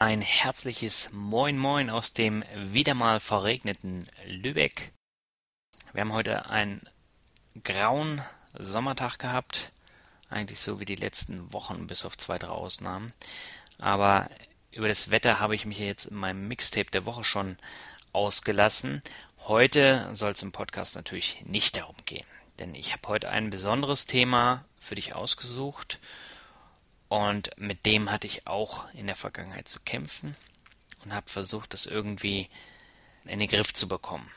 Ein herzliches Moin Moin aus dem wieder mal verregneten Lübeck. Wir haben heute einen grauen Sommertag gehabt. Eigentlich so wie die letzten Wochen, bis auf zwei, drei Ausnahmen. Aber über das Wetter habe ich mich jetzt in meinem Mixtape der Woche schon ausgelassen. Heute soll es im Podcast natürlich nicht darum gehen. Denn ich habe heute ein besonderes Thema für dich ausgesucht und mit dem hatte ich auch in der Vergangenheit zu kämpfen und habe versucht, das irgendwie in den Griff zu bekommen.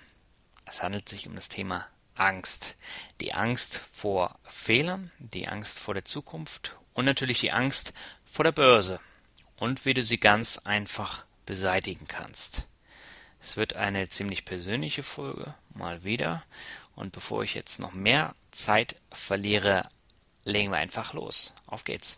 Es handelt sich um das Thema Angst. Die Angst vor Fehlern, die Angst vor der Zukunft und natürlich die Angst vor der Börse und wie du sie ganz einfach beseitigen kannst. Es wird eine ziemlich persönliche Folge, mal wieder. Und bevor ich jetzt noch mehr Zeit verliere, legen wir einfach los. Auf geht's.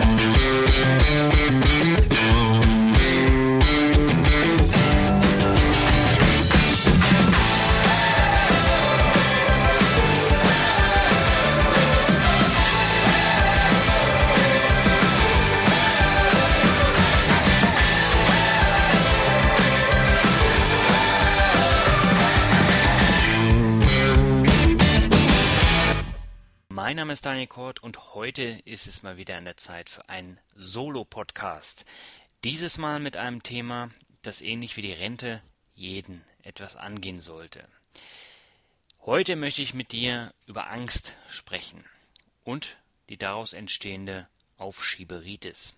Mein Name ist Daniel Kort und heute ist es mal wieder an der Zeit für einen Solo-Podcast. Dieses Mal mit einem Thema, das ähnlich wie die Rente jeden etwas angehen sollte. Heute möchte ich mit dir über Angst sprechen und die daraus entstehende Aufschieberitis.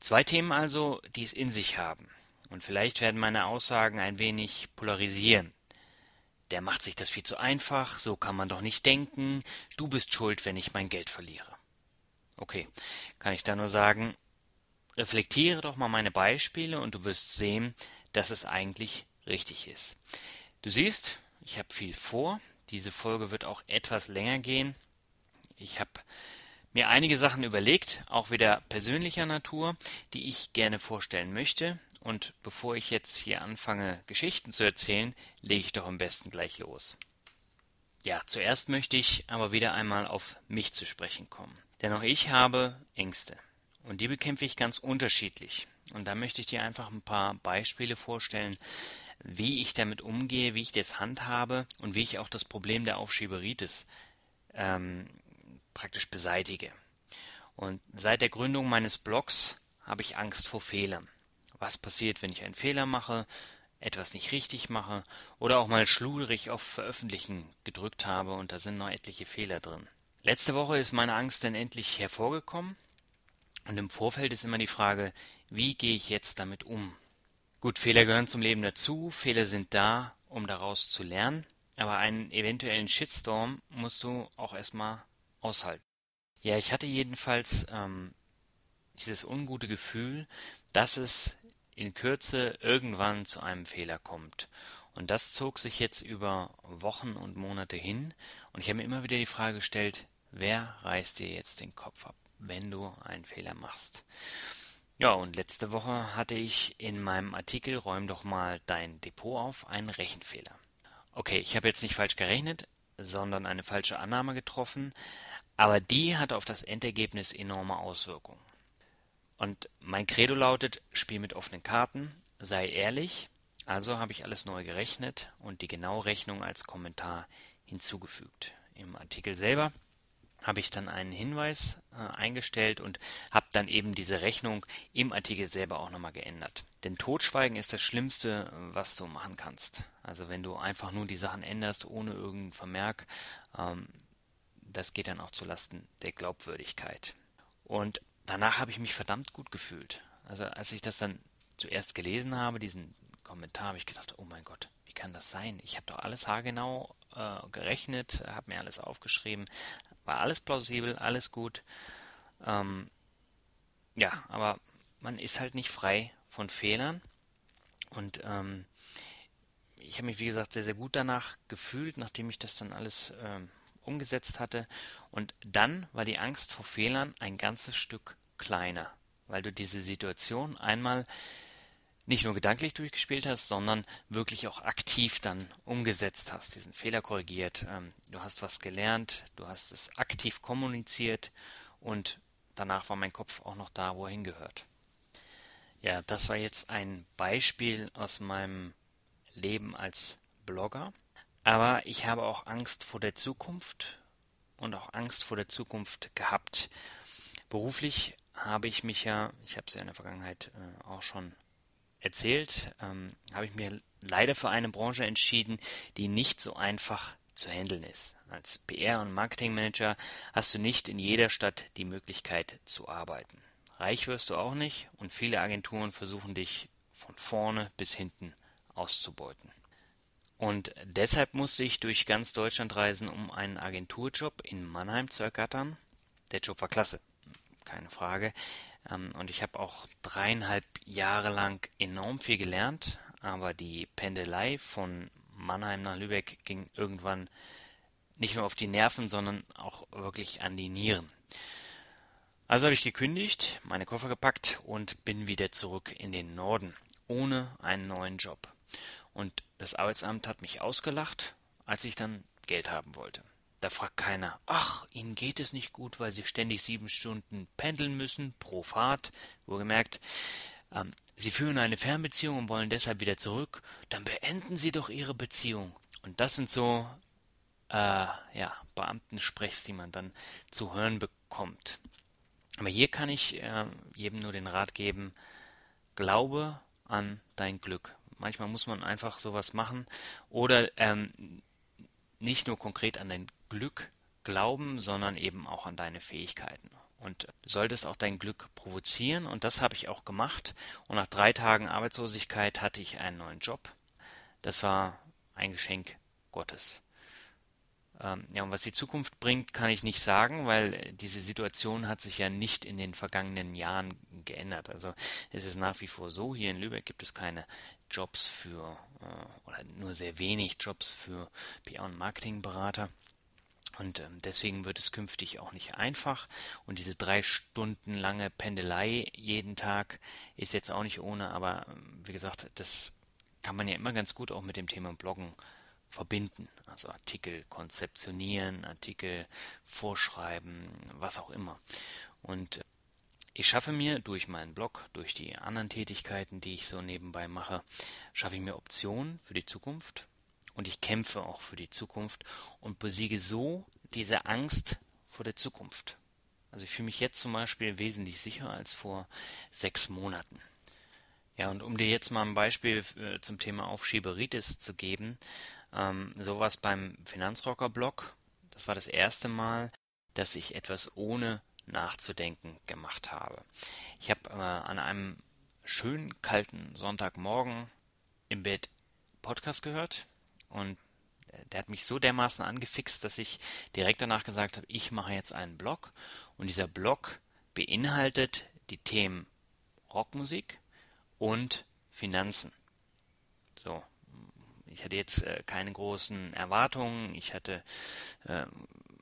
Zwei Themen also, die es in sich haben. Und vielleicht werden meine Aussagen ein wenig polarisieren der macht sich das viel zu einfach, so kann man doch nicht denken, du bist schuld, wenn ich mein Geld verliere. Okay, kann ich da nur sagen, reflektiere doch mal meine Beispiele und du wirst sehen, dass es eigentlich richtig ist. Du siehst, ich habe viel vor, diese Folge wird auch etwas länger gehen. Ich habe mir einige Sachen überlegt, auch wieder persönlicher Natur, die ich gerne vorstellen möchte. Und bevor ich jetzt hier anfange, Geschichten zu erzählen, lege ich doch am besten gleich los. Ja, zuerst möchte ich aber wieder einmal auf mich zu sprechen kommen. Denn auch ich habe Ängste. Und die bekämpfe ich ganz unterschiedlich. Und da möchte ich dir einfach ein paar Beispiele vorstellen, wie ich damit umgehe, wie ich das handhabe und wie ich auch das Problem der Aufschieberitis ähm, praktisch beseitige. Und seit der Gründung meines Blogs habe ich Angst vor Fehlern was passiert, wenn ich einen Fehler mache, etwas nicht richtig mache oder auch mal schluderig auf Veröffentlichen gedrückt habe und da sind noch etliche Fehler drin. Letzte Woche ist meine Angst dann endlich hervorgekommen und im Vorfeld ist immer die Frage, wie gehe ich jetzt damit um? Gut, Fehler gehören zum Leben dazu, Fehler sind da, um daraus zu lernen, aber einen eventuellen Shitstorm musst du auch erstmal aushalten. Ja, ich hatte jedenfalls ähm, dieses ungute Gefühl, dass es in Kürze irgendwann zu einem Fehler kommt. Und das zog sich jetzt über Wochen und Monate hin und ich habe mir immer wieder die Frage gestellt, wer reißt dir jetzt den Kopf ab, wenn du einen Fehler machst? Ja, und letzte Woche hatte ich in meinem Artikel Räum doch mal dein Depot auf einen Rechenfehler. Okay, ich habe jetzt nicht falsch gerechnet, sondern eine falsche Annahme getroffen, aber die hatte auf das Endergebnis enorme Auswirkungen. Und mein Credo lautet, spiel mit offenen Karten, sei ehrlich. Also habe ich alles neu gerechnet und die genaue Rechnung als Kommentar hinzugefügt. Im Artikel selber habe ich dann einen Hinweis äh, eingestellt und habe dann eben diese Rechnung im Artikel selber auch nochmal geändert. Denn Totschweigen ist das Schlimmste, was du machen kannst. Also wenn du einfach nur die Sachen änderst ohne irgendeinen Vermerk, ähm, das geht dann auch zulasten der Glaubwürdigkeit. Und danach habe ich mich verdammt gut gefühlt. Also als ich das dann zuerst gelesen habe, diesen Kommentar, habe ich gedacht, oh mein Gott, wie kann das sein? Ich habe doch alles haargenau äh, gerechnet, habe mir alles aufgeschrieben, war alles plausibel, alles gut. Ähm, ja, aber man ist halt nicht frei von Fehlern. Und ähm, ich habe mich, wie gesagt, sehr, sehr gut danach gefühlt, nachdem ich das dann alles ähm, umgesetzt hatte. Und dann war die Angst vor Fehlern ein ganzes Stück kleiner, weil du diese Situation einmal nicht nur gedanklich durchgespielt hast, sondern wirklich auch aktiv dann umgesetzt hast, diesen Fehler korrigiert. Ähm, du hast was gelernt, du hast es aktiv kommuniziert und danach war mein Kopf auch noch da, wo er hingehört. Ja, das war jetzt ein Beispiel aus meinem Leben als Blogger. Aber ich habe auch Angst vor der Zukunft und auch Angst vor der Zukunft gehabt. Beruflich habe ich mich ja, ich habe es ja in der Vergangenheit äh, auch schon erzählt, ähm, habe ich mir leider für eine Branche entschieden, die nicht so einfach zu handeln ist. Als PR- und Marketingmanager hast du nicht in jeder Stadt die Möglichkeit zu arbeiten. Reich wirst du auch nicht und viele Agenturen versuchen dich von vorne bis hinten auszubeuten. Und deshalb musste ich durch ganz Deutschland reisen, um einen Agenturjob in Mannheim zu ergattern. Der Job war klasse, keine Frage. Ähm, und ich habe auch dreieinhalb Jahre lang enorm viel gelernt, aber die Pendelei von Mannheim nach Lübeck ging irgendwann nicht nur auf die Nerven, sondern auch wirklich an die Nieren. Also habe ich gekündigt, meine Koffer gepackt und bin wieder zurück in den Norden, ohne einen neuen Job. Und das Arbeitsamt hat mich ausgelacht, als ich dann Geld haben wollte. Da fragt keiner, ach, Ihnen geht es nicht gut, weil Sie ständig sieben Stunden pendeln müssen pro Fahrt. Wohlgemerkt, ähm, Sie führen eine Fernbeziehung und wollen deshalb wieder zurück. Dann beenden Sie doch Ihre Beziehung. Und das sind so, äh, ja, Beamtensprechs, die man dann zu hören bekommt. Aber hier kann ich äh, jedem nur den Rat geben, glaube an dein Glück. Manchmal muss man einfach sowas machen oder ähm, nicht nur konkret an dein Glück glauben, sondern eben auch an deine Fähigkeiten. Und solltest auch dein Glück provozieren und das habe ich auch gemacht. Und nach drei Tagen Arbeitslosigkeit hatte ich einen neuen Job. Das war ein Geschenk Gottes. Ähm, ja, und was die Zukunft bringt, kann ich nicht sagen, weil diese Situation hat sich ja nicht in den vergangenen Jahren geändert. Also es ist nach wie vor so, hier in Lübeck gibt es keine Jobs für, äh, oder nur sehr wenig Jobs für PR- und Marketingberater. Und ähm, deswegen wird es künftig auch nicht einfach. Und diese drei Stunden lange Pendelei jeden Tag ist jetzt auch nicht ohne, aber ähm, wie gesagt, das kann man ja immer ganz gut auch mit dem Thema Bloggen verbinden. Also Artikel konzeptionieren, Artikel vorschreiben, was auch immer. Und äh, ich schaffe mir durch meinen Blog, durch die anderen Tätigkeiten, die ich so nebenbei mache, schaffe ich mir Optionen für die Zukunft und ich kämpfe auch für die Zukunft und besiege so diese Angst vor der Zukunft. Also ich fühle mich jetzt zum Beispiel wesentlich sicherer als vor sechs Monaten. Ja, und um dir jetzt mal ein Beispiel äh, zum Thema Aufschieberitis zu geben, ähm, sowas beim Finanzrocker-Blog, das war das erste Mal, dass ich etwas ohne nachzudenken gemacht habe. Ich habe äh, an einem schönen kalten Sonntagmorgen im Bett Podcast gehört und der hat mich so dermaßen angefixt, dass ich direkt danach gesagt habe, ich mache jetzt einen Blog und dieser Blog beinhaltet die Themen Rockmusik und Finanzen. So, ich hatte jetzt äh, keine großen Erwartungen, ich hatte äh,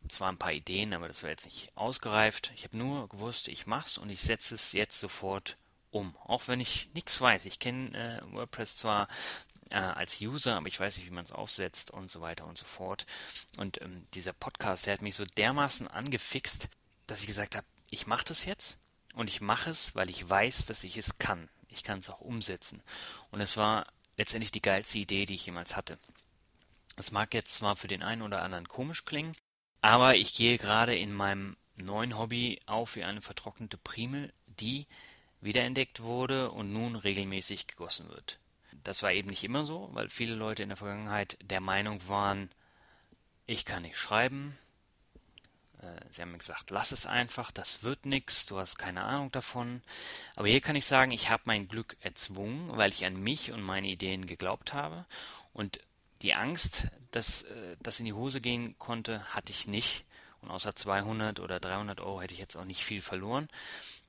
zwar ein paar Ideen, aber das war jetzt nicht ausgereift. Ich habe nur gewusst, ich mach's und ich setze es jetzt sofort um. Auch wenn ich nichts weiß. Ich kenne äh, WordPress zwar äh, als User, aber ich weiß nicht, wie man es aufsetzt und so weiter und so fort. Und ähm, dieser Podcast, der hat mich so dermaßen angefixt, dass ich gesagt habe, ich mache das jetzt und ich mache es, weil ich weiß, dass ich es kann. Ich kann es auch umsetzen. Und es war letztendlich die geilste Idee, die ich jemals hatte. Es mag jetzt zwar für den einen oder anderen komisch klingen, aber ich gehe gerade in meinem neuen Hobby auf wie eine vertrocknete Primel, die wiederentdeckt wurde und nun regelmäßig gegossen wird. Das war eben nicht immer so, weil viele Leute in der Vergangenheit der Meinung waren, ich kann nicht schreiben. Äh, sie haben gesagt, lass es einfach, das wird nichts, du hast keine Ahnung davon. Aber hier kann ich sagen, ich habe mein Glück erzwungen, weil ich an mich und meine Ideen geglaubt habe. Und die Angst, dass äh, das in die Hose gehen konnte, hatte ich nicht. Und außer 200 oder 300 Euro hätte ich jetzt auch nicht viel verloren,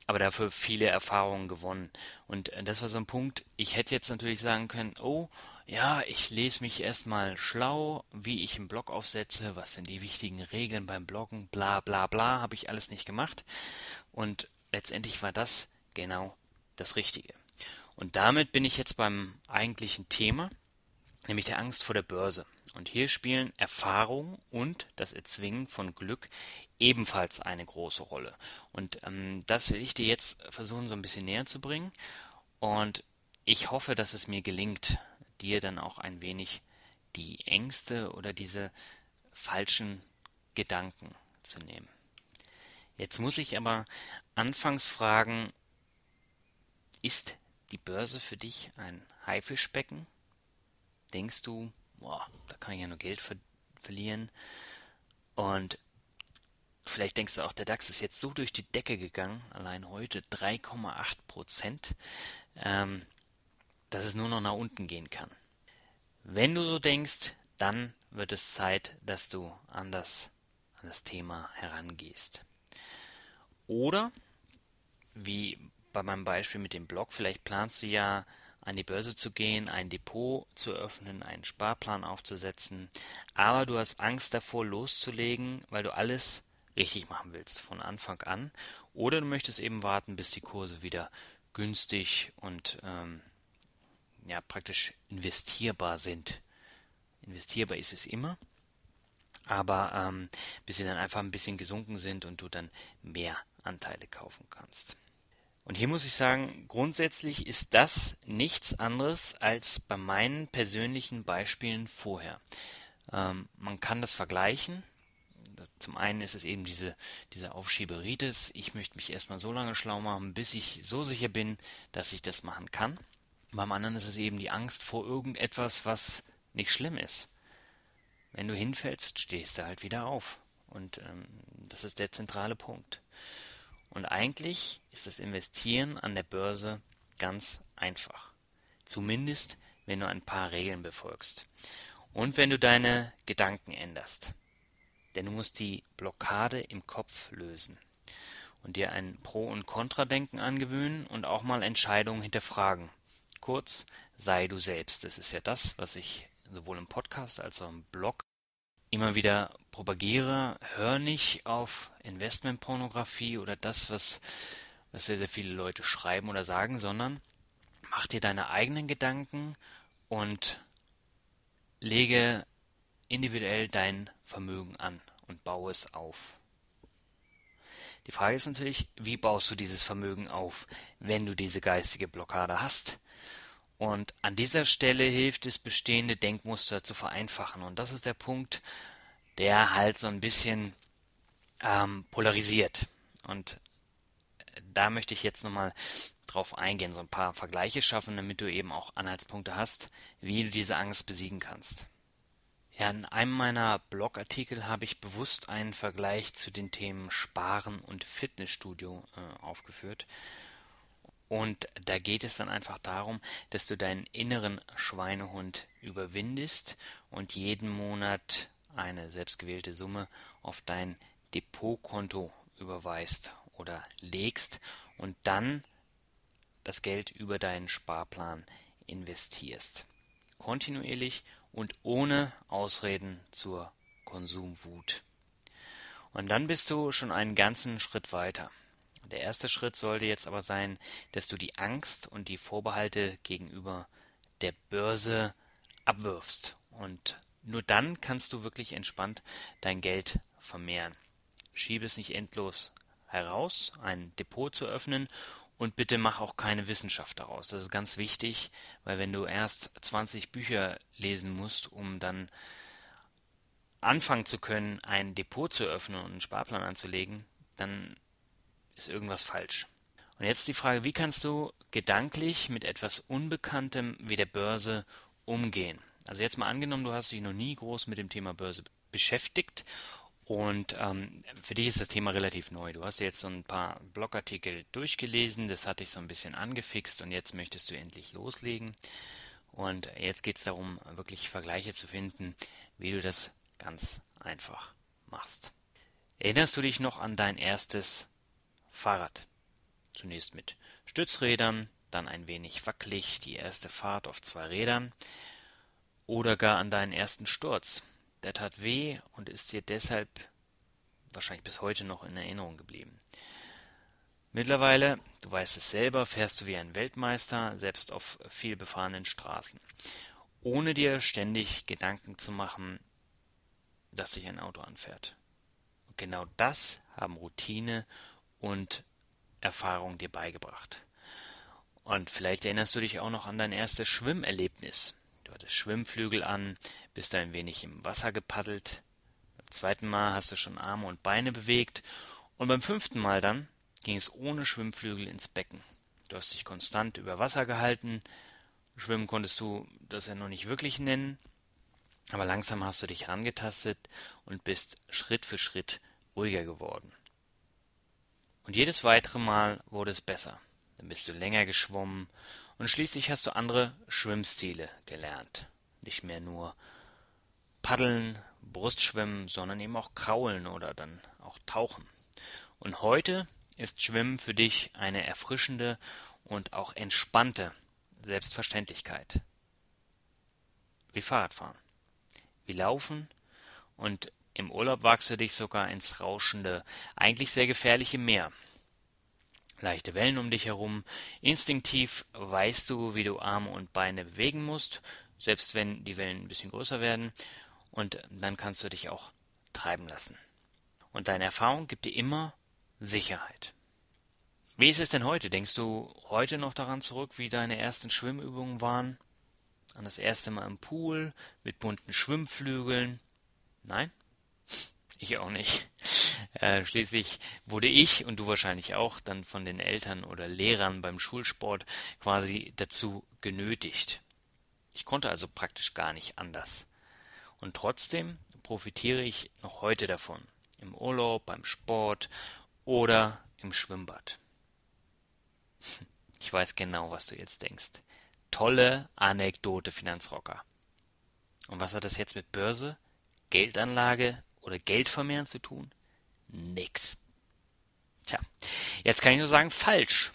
aber dafür viele Erfahrungen gewonnen. Und äh, das war so ein Punkt, ich hätte jetzt natürlich sagen können, oh, ja, ich lese mich erstmal schlau, wie ich einen Blog aufsetze, was sind die wichtigen Regeln beim Bloggen, bla bla bla, habe ich alles nicht gemacht. Und letztendlich war das genau das Richtige. Und damit bin ich jetzt beim eigentlichen Thema, nämlich der Angst vor der Börse. Und hier spielen Erfahrung und das Erzwingen von Glück ebenfalls eine große Rolle. Und ähm, das will ich dir jetzt versuchen, so ein bisschen näher zu bringen. Und ich hoffe, dass es mir gelingt, dir dann auch ein wenig die Ängste oder diese falschen Gedanken zu nehmen. Jetzt muss ich aber anfangs fragen, ist die Börse für dich ein Haifischbecken? Denkst du, boah, da kann ich ja nur Geld ver verlieren? Und vielleicht denkst du auch, der DAX ist jetzt so durch die Decke gegangen, allein heute 3,8 Prozent, ähm, dass es nur noch nach unten gehen kann. Wenn du so denkst, dann wird es Zeit, dass du anders an das Thema herangehst. Oder, wie bei meinem Beispiel mit dem Blog, vielleicht planst du ja an die Börse zu gehen, ein Depot zu öffnen, einen Sparplan aufzusetzen, aber du hast Angst davor loszulegen, weil du alles richtig machen willst von Anfang an, oder du möchtest eben warten, bis die Kurse wieder günstig und ähm, ja praktisch investierbar sind. Investierbar ist es immer, aber ähm, bis sie dann einfach ein bisschen gesunken sind und du dann mehr Anteile kaufen kannst. Und hier muss ich sagen, grundsätzlich ist das nichts anderes als bei meinen persönlichen Beispielen vorher. Ähm, man kann das vergleichen. Zum einen ist es eben diese, diese Aufschieberitis. Ich möchte mich erstmal so lange schlau machen, bis ich so sicher bin, dass ich das machen kann. Beim anderen ist es eben die Angst vor irgendetwas, was nicht schlimm ist. Wenn du hinfällst, stehst du halt wieder auf. Und ähm, das ist der zentrale Punkt. Und eigentlich ist das Investieren an der Börse ganz einfach. Zumindest, wenn du ein paar Regeln befolgst. Und wenn du deine Gedanken änderst. Denn du musst die Blockade im Kopf lösen und dir ein Pro- und Kontradenken angewöhnen und auch mal Entscheidungen hinterfragen. Kurz, sei du selbst. Das ist ja das, was ich sowohl im Podcast als auch im Blog immer wieder propagiere, hör nicht auf Investmentpornografie oder das, was, was sehr, sehr viele Leute schreiben oder sagen, sondern mach dir deine eigenen Gedanken und lege individuell dein Vermögen an und baue es auf. Die Frage ist natürlich, wie baust du dieses Vermögen auf, wenn du diese geistige Blockade hast? Und an dieser Stelle hilft es, bestehende Denkmuster zu vereinfachen. Und das ist der Punkt, der halt so ein bisschen ähm, polarisiert. Und da möchte ich jetzt nochmal drauf eingehen, so ein paar Vergleiche schaffen, damit du eben auch Anhaltspunkte hast, wie du diese Angst besiegen kannst. Ja, in einem meiner Blogartikel habe ich bewusst einen Vergleich zu den Themen Sparen und Fitnessstudio äh, aufgeführt. Und da geht es dann einfach darum, dass du deinen inneren Schweinehund überwindest und jeden Monat eine selbstgewählte Summe auf dein Depotkonto überweist oder legst und dann das Geld über deinen Sparplan investierst. Kontinuierlich und ohne Ausreden zur Konsumwut. Und dann bist du schon einen ganzen Schritt weiter. Der erste Schritt sollte jetzt aber sein, dass du die Angst und die Vorbehalte gegenüber der Börse abwirfst. Und nur dann kannst du wirklich entspannt dein Geld vermehren. Schiebe es nicht endlos heraus, ein Depot zu öffnen und bitte mach auch keine Wissenschaft daraus. Das ist ganz wichtig, weil wenn du erst 20 Bücher lesen musst, um dann anfangen zu können, ein Depot zu öffnen und einen Sparplan anzulegen, dann ist irgendwas falsch. Und jetzt die Frage, wie kannst du gedanklich mit etwas Unbekanntem wie der Börse umgehen? Also jetzt mal angenommen, du hast dich noch nie groß mit dem Thema Börse beschäftigt und ähm, für dich ist das Thema relativ neu. Du hast jetzt so ein paar Blogartikel durchgelesen, das hat dich so ein bisschen angefixt und jetzt möchtest du endlich loslegen. Und jetzt geht es darum, wirklich Vergleiche zu finden, wie du das ganz einfach machst. Erinnerst du dich noch an dein erstes Fahrrad? Zunächst mit Stützrädern, dann ein wenig wackelig, die erste Fahrt auf zwei Rädern. Oder gar an deinen ersten Sturz. Der tat weh und ist dir deshalb wahrscheinlich bis heute noch in Erinnerung geblieben. Mittlerweile, du weißt es selber, fährst du wie ein Weltmeister, selbst auf viel befahrenen Straßen, ohne dir ständig Gedanken zu machen, dass dich ein Auto anfährt. Und genau das haben Routine und Erfahrung dir beigebracht. Und vielleicht erinnerst du dich auch noch an dein erstes Schwimmerlebnis. Du hattest Schwimmflügel an, bist ein wenig im Wasser gepaddelt. Beim zweiten Mal hast du schon Arme und Beine bewegt. Und beim fünften Mal dann ging es ohne Schwimmflügel ins Becken. Du hast dich konstant über Wasser gehalten. Schwimmen konntest du das ja noch nicht wirklich nennen. Aber langsam hast du dich rangetastet und bist Schritt für Schritt ruhiger geworden. Und jedes weitere Mal wurde es besser. Dann bist du länger geschwommen und schließlich hast du andere Schwimmstile gelernt. Nicht mehr nur Paddeln, Brustschwimmen, sondern eben auch Kraulen oder dann auch Tauchen. Und heute ist Schwimmen für dich eine erfrischende und auch entspannte Selbstverständlichkeit. Wie Fahrradfahren, wie Laufen und im Urlaub wagst du dich sogar ins rauschende, eigentlich sehr gefährliche Meer. Leichte Wellen um dich herum, instinktiv weißt du, wie du Arme und Beine bewegen musst, selbst wenn die Wellen ein bisschen größer werden, und dann kannst du dich auch treiben lassen. Und deine Erfahrung gibt dir immer Sicherheit. Wie ist es denn heute? Denkst du heute noch daran zurück, wie deine ersten Schwimmübungen waren? An das erste Mal im Pool mit bunten Schwimmflügeln? Nein? Ich auch nicht. Äh, schließlich wurde ich und du wahrscheinlich auch dann von den Eltern oder Lehrern beim Schulsport quasi dazu genötigt. Ich konnte also praktisch gar nicht anders. Und trotzdem profitiere ich noch heute davon. Im Urlaub, beim Sport oder im Schwimmbad. Ich weiß genau, was du jetzt denkst. Tolle Anekdote, Finanzrocker. Und was hat das jetzt mit Börse, Geldanlage oder Geldvermehren zu tun? Nix. Tja, jetzt kann ich nur sagen, falsch.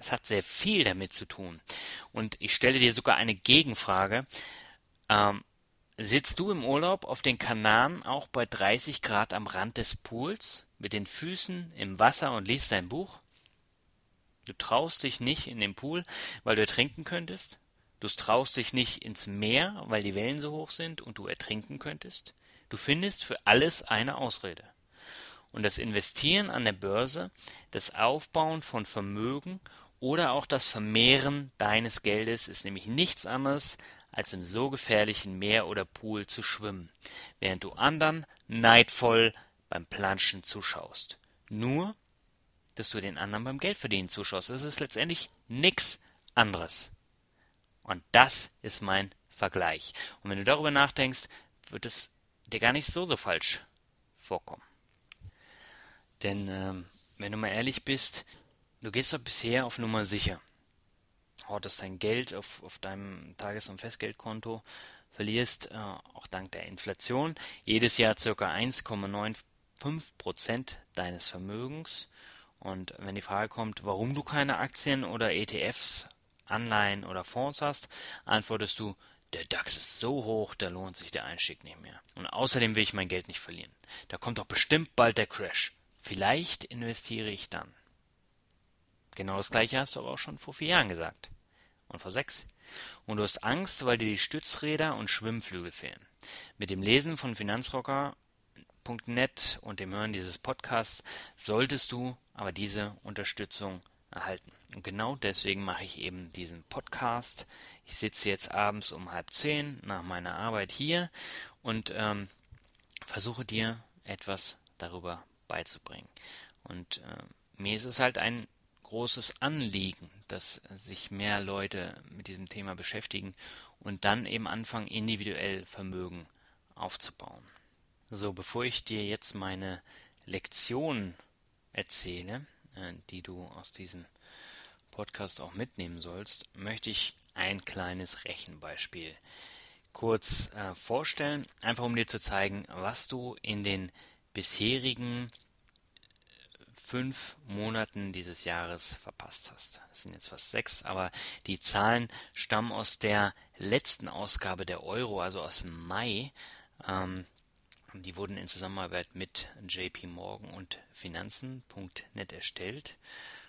Es hat sehr viel damit zu tun. Und ich stelle dir sogar eine Gegenfrage. Ähm, sitzt du im Urlaub auf den Kanaren auch bei 30 Grad am Rand des Pools mit den Füßen im Wasser und liest dein Buch? Du traust dich nicht in den Pool, weil du ertrinken könntest? Du traust dich nicht ins Meer, weil die Wellen so hoch sind und du ertrinken könntest? Du findest für alles eine Ausrede. Und das Investieren an der Börse, das Aufbauen von Vermögen oder auch das Vermehren deines Geldes ist nämlich nichts anderes, als im so gefährlichen Meer oder Pool zu schwimmen, während du anderen neidvoll beim Planschen zuschaust. Nur, dass du den anderen beim Geldverdienen zuschaust. Das ist letztendlich nichts anderes. Und das ist mein Vergleich. Und wenn du darüber nachdenkst, wird es dir gar nicht so so falsch vorkommen. Denn ähm, wenn du mal ehrlich bist, du gehst doch bisher auf Nummer sicher. Hortest dein Geld auf, auf deinem Tages- und Festgeldkonto, verlierst äh, auch dank der Inflation jedes Jahr ca. 1,95% deines Vermögens. Und wenn die Frage kommt, warum du keine Aktien oder ETFs, Anleihen oder Fonds hast, antwortest du, der DAX ist so hoch, da lohnt sich der Einstieg nicht mehr. Und außerdem will ich mein Geld nicht verlieren. Da kommt doch bestimmt bald der Crash. Vielleicht investiere ich dann. Genau das gleiche hast du aber auch schon vor vier Jahren gesagt. Und vor sechs. Und du hast Angst, weil dir die Stützräder und Schwimmflügel fehlen. Mit dem Lesen von Finanzrocker.net und dem Hören dieses Podcasts solltest du aber diese Unterstützung erhalten. Und genau deswegen mache ich eben diesen Podcast. Ich sitze jetzt abends um halb zehn nach meiner Arbeit hier und ähm, versuche dir etwas darüber beizubringen. Und äh, mir ist es halt ein großes Anliegen, dass sich mehr Leute mit diesem Thema beschäftigen und dann eben anfangen, individuell Vermögen aufzubauen. So, bevor ich dir jetzt meine Lektion erzähle, äh, die du aus diesem Podcast auch mitnehmen sollst, möchte ich ein kleines Rechenbeispiel kurz äh, vorstellen, einfach um dir zu zeigen, was du in den bisherigen fünf Monaten dieses Jahres verpasst hast. Das sind jetzt fast sechs, aber die Zahlen stammen aus der letzten Ausgabe der Euro, also aus Mai. Ähm, die wurden in Zusammenarbeit mit JP Morgan und Finanzen.net erstellt.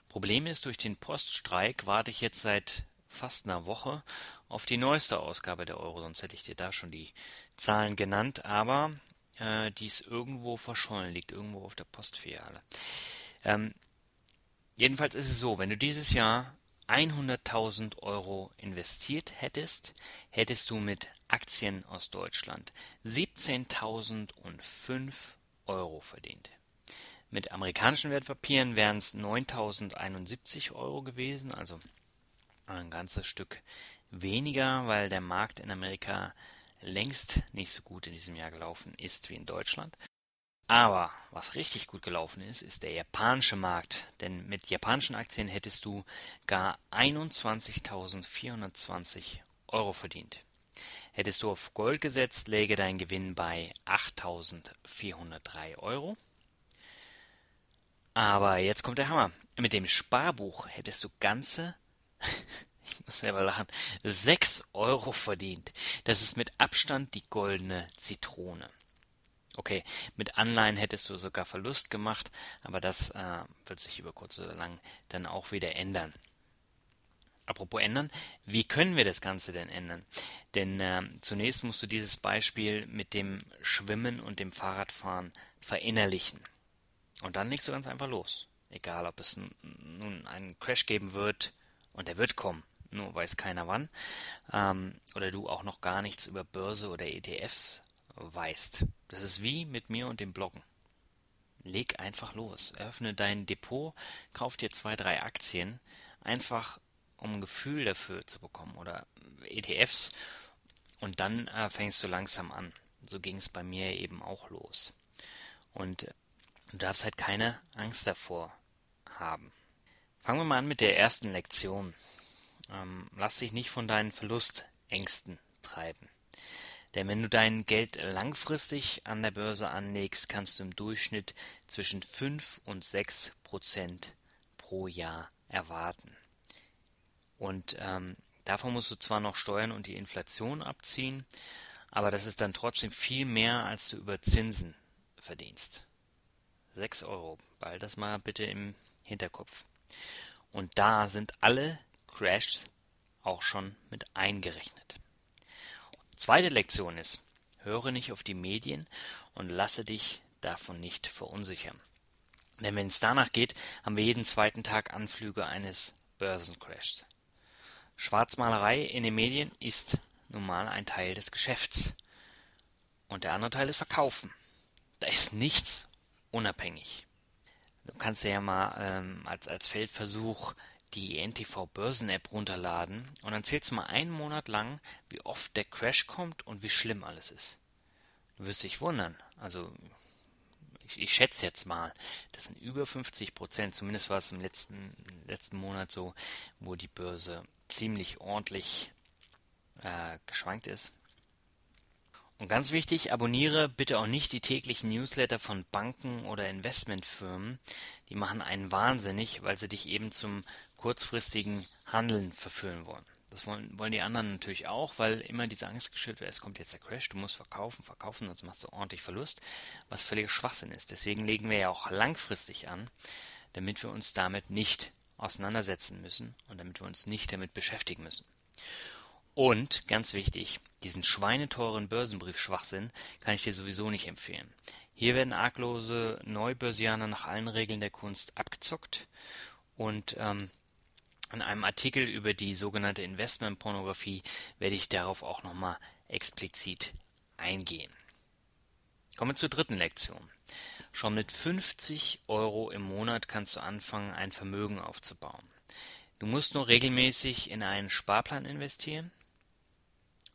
Problem ist, durch den Poststreik warte ich jetzt seit fast einer Woche auf die neueste Ausgabe der Euro, sonst hätte ich dir da schon die Zahlen genannt, aber äh, die ist irgendwo verschollen, liegt irgendwo auf der Postfiliale. Ähm, jedenfalls ist es so, wenn du dieses Jahr 100.000 Euro investiert hättest, hättest du mit Aktien aus Deutschland 17.005 Euro verdient. Mit amerikanischen Wertpapieren wären es 9.071 Euro gewesen, also ein ganzes Stück weniger, weil der Markt in Amerika längst nicht so gut in diesem Jahr gelaufen ist wie in Deutschland. Aber was richtig gut gelaufen ist, ist der japanische Markt. Denn mit japanischen Aktien hättest du gar 21.420 Euro verdient. Hättest du auf Gold gesetzt, läge dein Gewinn bei 8.403 Euro. Aber jetzt kommt der Hammer. Mit dem Sparbuch hättest du ganze ich muss selber lachen, 6 Euro verdient. Das ist mit Abstand die goldene Zitrone. Okay, mit Anleihen hättest du sogar Verlust gemacht, aber das äh, wird sich über kurz oder lang dann auch wieder ändern. Apropos ändern, wie können wir das Ganze denn ändern? Denn äh, zunächst musst du dieses Beispiel mit dem Schwimmen und dem Fahrradfahren verinnerlichen. Und dann legst du ganz einfach los. Egal, ob es nun einen Crash geben wird, und der wird kommen nur weiß keiner wann, ähm, oder du auch noch gar nichts über Börse oder ETFs weißt. Das ist wie mit mir und dem Bloggen. Leg einfach los. Öffne dein Depot, kauf dir zwei, drei Aktien, einfach um ein Gefühl dafür zu bekommen oder ETFs und dann äh, fängst du langsam an. So ging es bei mir eben auch los. Und äh, du darfst halt keine Angst davor haben. Fangen wir mal an mit der ersten Lektion. Ähm, lass dich nicht von deinen Verlustängsten treiben. Denn wenn du dein Geld langfristig an der Börse anlegst, kannst du im Durchschnitt zwischen 5 und 6 Prozent pro Jahr erwarten. Und ähm, davon musst du zwar noch Steuern und die Inflation abziehen, aber das ist dann trotzdem viel mehr, als du über Zinsen verdienst. 6 Euro, bald das mal bitte im Hinterkopf. Und da sind alle Crashs auch schon mit eingerechnet. Zweite Lektion ist, höre nicht auf die Medien und lasse dich davon nicht verunsichern. Denn wenn es danach geht, haben wir jeden zweiten Tag Anflüge eines Börsencrashs. Schwarzmalerei in den Medien ist nun mal ein Teil des Geschäfts. Und der andere Teil ist Verkaufen. Da ist nichts unabhängig. Du kannst ja mal ähm, als, als Feldversuch die NTV Börsen App runterladen und dann zählst du mal einen Monat lang, wie oft der Crash kommt und wie schlimm alles ist. Du wirst dich wundern. Also ich, ich schätze jetzt mal, das sind über 50 Prozent. Zumindest war es im letzten letzten Monat so, wo die Börse ziemlich ordentlich äh, geschwankt ist. Und ganz wichtig, abonniere bitte auch nicht die täglichen Newsletter von Banken oder Investmentfirmen. Die machen einen wahnsinnig, weil sie dich eben zum kurzfristigen Handeln verführen wollen. Das wollen, wollen die anderen natürlich auch, weil immer diese Angst geschürt wird, es kommt jetzt der Crash, du musst verkaufen, verkaufen, sonst machst du ordentlich Verlust, was völlig Schwachsinn ist. Deswegen legen wir ja auch langfristig an, damit wir uns damit nicht auseinandersetzen müssen und damit wir uns nicht damit beschäftigen müssen. Und, ganz wichtig, diesen schweineteuren Börsenbrief-Schwachsinn kann ich dir sowieso nicht empfehlen. Hier werden arglose Neubörsianer nach allen Regeln der Kunst abgezockt und ähm, in einem Artikel über die sogenannte Investmentpornografie werde ich darauf auch nochmal explizit eingehen. Kommen wir zur dritten Lektion. Schon mit 50 Euro im Monat kannst du anfangen, ein Vermögen aufzubauen. Du musst nur regelmäßig in einen Sparplan investieren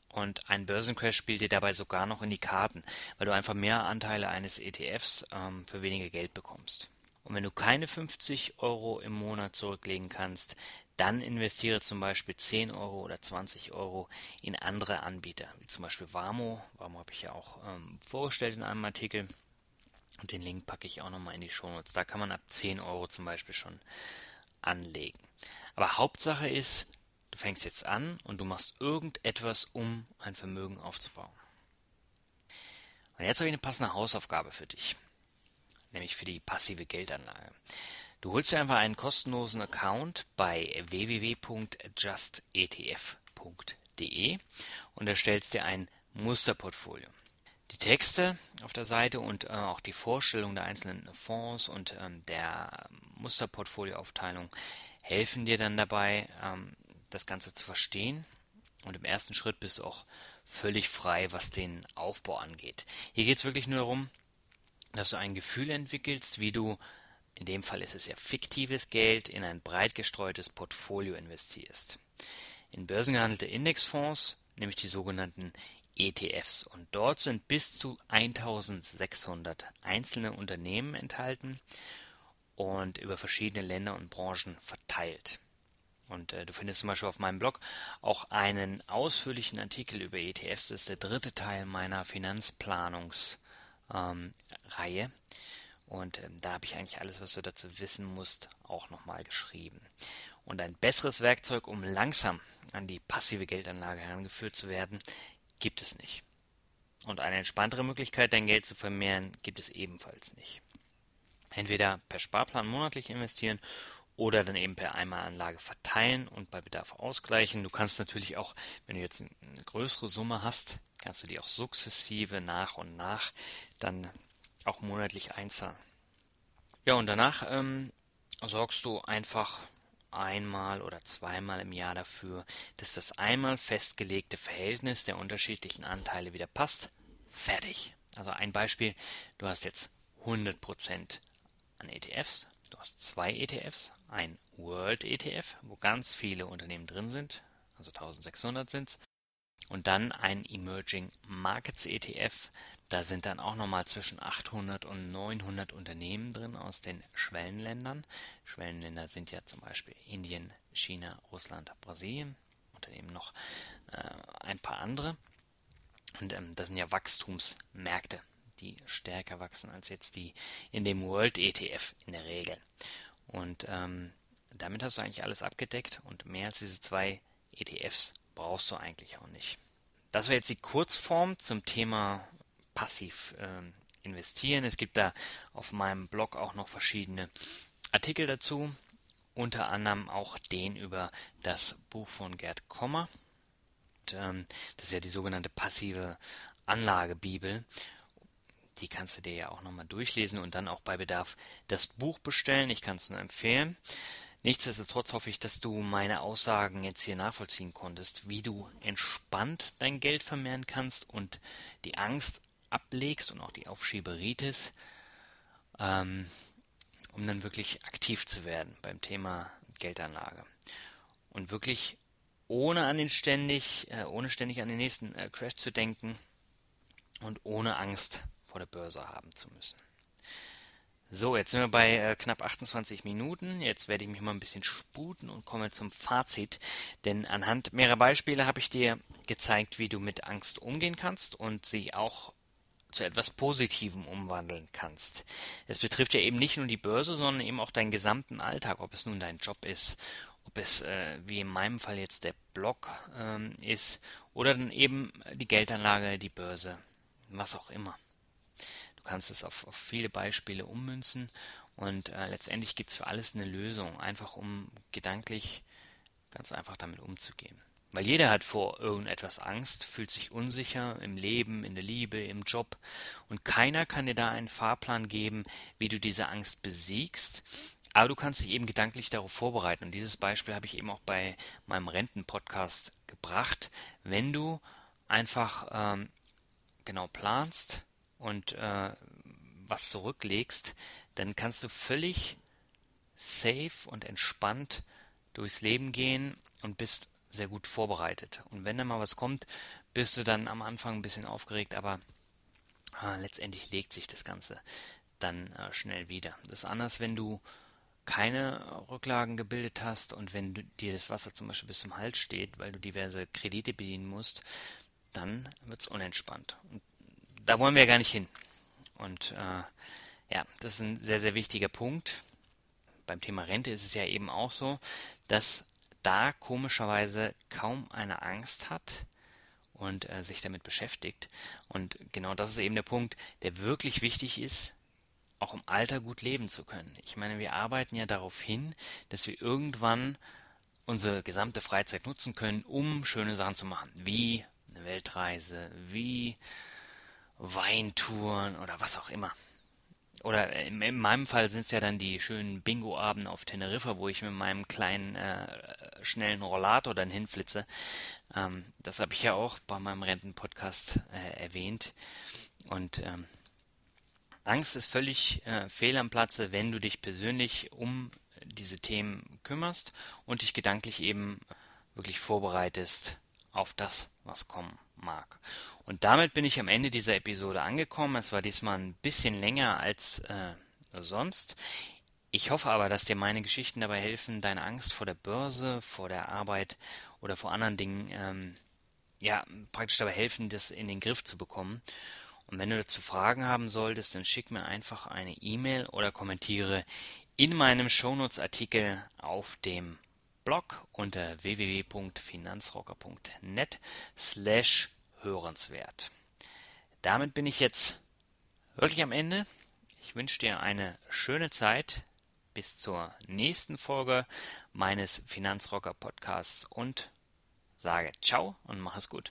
und ein Börsencrash spielt dir dabei sogar noch in die Karten, weil du einfach mehr Anteile eines ETFs ähm, für weniger Geld bekommst. Und wenn du keine 50 Euro im Monat zurücklegen kannst, dann investiere zum Beispiel 10 Euro oder 20 Euro in andere Anbieter, wie zum Beispiel Warmo. Warmo habe ich ja auch ähm, vorgestellt in einem Artikel. Und den Link packe ich auch nochmal in die Show Notes. Da kann man ab 10 Euro zum Beispiel schon anlegen. Aber Hauptsache ist, du fängst jetzt an und du machst irgendetwas, um ein Vermögen aufzubauen. Und jetzt habe ich eine passende Hausaufgabe für dich, nämlich für die passive Geldanlage. Du holst dir einfach einen kostenlosen Account bei www.justetf.de und erstellst dir ein Musterportfolio. Die Texte auf der Seite und äh, auch die Vorstellung der einzelnen Fonds und ähm, der Musterportfolioaufteilung helfen dir dann dabei, ähm, das Ganze zu verstehen. Und im ersten Schritt bist du auch völlig frei, was den Aufbau angeht. Hier geht es wirklich nur darum, dass du ein Gefühl entwickelst, wie du, in dem Fall ist es ja fiktives Geld, in ein breit gestreutes Portfolio investierst. In börsengehandelte Indexfonds, nämlich die sogenannten ETFs. Und dort sind bis zu 1600 einzelne Unternehmen enthalten und über verschiedene Länder und Branchen verteilt. Und äh, du findest zum Beispiel auf meinem Blog auch einen ausführlichen Artikel über ETFs. Das ist der dritte Teil meiner Finanzplanungsreihe. Ähm, und äh, da habe ich eigentlich alles, was du dazu wissen musst, auch nochmal geschrieben. Und ein besseres Werkzeug, um langsam an die passive Geldanlage herangeführt zu werden, gibt es nicht. Und eine entspanntere Möglichkeit, dein Geld zu vermehren, gibt es ebenfalls nicht. Entweder per Sparplan monatlich investieren oder dann eben per Einmalanlage verteilen und bei Bedarf ausgleichen. Du kannst natürlich auch, wenn du jetzt eine größere Summe hast, kannst du die auch sukzessive nach und nach dann auch monatlich einzahlen. Ja, und danach ähm, sorgst du einfach einmal oder zweimal im Jahr dafür, dass das einmal festgelegte Verhältnis der unterschiedlichen Anteile wieder passt. Fertig. Also ein Beispiel, du hast jetzt 100% an ETFs, du hast zwei ETFs, ein World ETF, wo ganz viele Unternehmen drin sind, also 1600 sind es, und dann ein Emerging Markets ETF. Da sind dann auch nochmal zwischen 800 und 900 Unternehmen drin aus den Schwellenländern. Schwellenländer sind ja zum Beispiel Indien, China, Russland, Brasilien eben noch äh, ein paar andere. Und ähm, das sind ja Wachstumsmärkte, die stärker wachsen als jetzt die in dem World ETF in der Regel. Und ähm, damit hast du eigentlich alles abgedeckt und mehr als diese zwei ETFs brauchst du eigentlich auch nicht. Das wäre jetzt die Kurzform zum Thema passiv ähm, investieren. Es gibt da auf meinem Blog auch noch verschiedene Artikel dazu, unter anderem auch den über das Buch von Gerd Kommer. Und, ähm, das ist ja die sogenannte passive Anlagebibel. Die kannst du dir ja auch nochmal durchlesen und dann auch bei Bedarf das Buch bestellen. Ich kann es nur empfehlen. Nichtsdestotrotz hoffe ich, dass du meine Aussagen jetzt hier nachvollziehen konntest, wie du entspannt dein Geld vermehren kannst und die Angst ablegst und auch die Aufschieberitis, ähm, um dann wirklich aktiv zu werden beim Thema Geldanlage. Und wirklich ohne an den ständig, äh, ohne ständig an den nächsten äh, Crash zu denken und ohne Angst vor der Börse haben zu müssen. So, jetzt sind wir bei äh, knapp 28 Minuten. Jetzt werde ich mich mal ein bisschen sputen und komme zum Fazit. Denn anhand mehrerer Beispiele habe ich dir gezeigt, wie du mit Angst umgehen kannst und sie auch zu etwas Positivem umwandeln kannst. Es betrifft ja eben nicht nur die Börse, sondern eben auch deinen gesamten Alltag, ob es nun dein Job ist, ob es äh, wie in meinem Fall jetzt der Blog ähm, ist oder dann eben die Geldanlage, die Börse, was auch immer. Kannst es auf, auf viele Beispiele ummünzen und äh, letztendlich gibt es für alles eine Lösung, einfach um gedanklich ganz einfach damit umzugehen. Weil jeder hat vor irgendetwas Angst, fühlt sich unsicher im Leben, in der Liebe, im Job und keiner kann dir da einen Fahrplan geben, wie du diese Angst besiegst. Aber du kannst dich eben gedanklich darauf vorbereiten. Und dieses Beispiel habe ich eben auch bei meinem Rentenpodcast gebracht. Wenn du einfach ähm, genau planst, und äh, was zurücklegst, dann kannst du völlig safe und entspannt durchs Leben gehen und bist sehr gut vorbereitet. Und wenn da mal was kommt, bist du dann am Anfang ein bisschen aufgeregt, aber äh, letztendlich legt sich das Ganze dann äh, schnell wieder. Das ist anders, wenn du keine Rücklagen gebildet hast und wenn du, dir das Wasser zum Beispiel bis zum Hals steht, weil du diverse Kredite bedienen musst, dann wird es unentspannt. Und da wollen wir ja gar nicht hin. Und äh, Ja, das ist ein sehr, sehr wichtiger Punkt. Beim Thema Rente ist es ja eben auch so, dass da komischerweise kaum eine Angst hat und äh, sich damit beschäftigt. Und genau das ist eben der Punkt, der wirklich wichtig ist, auch im Alter gut leben zu können. Ich meine, wir arbeiten ja darauf hin, dass wir irgendwann unsere gesamte Freizeit nutzen können, um schöne Sachen zu machen, wie eine Weltreise, wie Weintouren oder was auch immer. Oder in, in meinem Fall sind es ja dann die schönen Bingo-Abende auf Teneriffa, wo ich mit meinem kleinen äh, schnellen Rollator dann hinflitze. Ähm, das habe ich ja auch bei meinem Rentenpodcast äh, erwähnt. Und ähm, Angst ist völlig äh, fehl am Platze, wenn du dich persönlich um diese Themen kümmerst und dich gedanklich eben wirklich vorbereitest auf das, was kommen mag. Und damit bin ich am Ende dieser Episode angekommen. Es war diesmal ein bisschen länger als äh, sonst. Ich hoffe aber, dass dir meine Geschichten dabei helfen, deine Angst vor der Börse, vor der Arbeit oder vor anderen Dingen, ähm, ja, praktisch dabei helfen, das in den Griff zu bekommen. Und wenn du dazu Fragen haben solltest, dann schick mir einfach eine E-Mail oder kommentiere in meinem Shownotes-Artikel auf dem Blog unter www.finanzrocker.net slash hörenswert. Damit bin ich jetzt wirklich am Ende. Ich wünsche dir eine schöne Zeit bis zur nächsten Folge meines Finanzrocker Podcasts und sage ciao und mach es gut.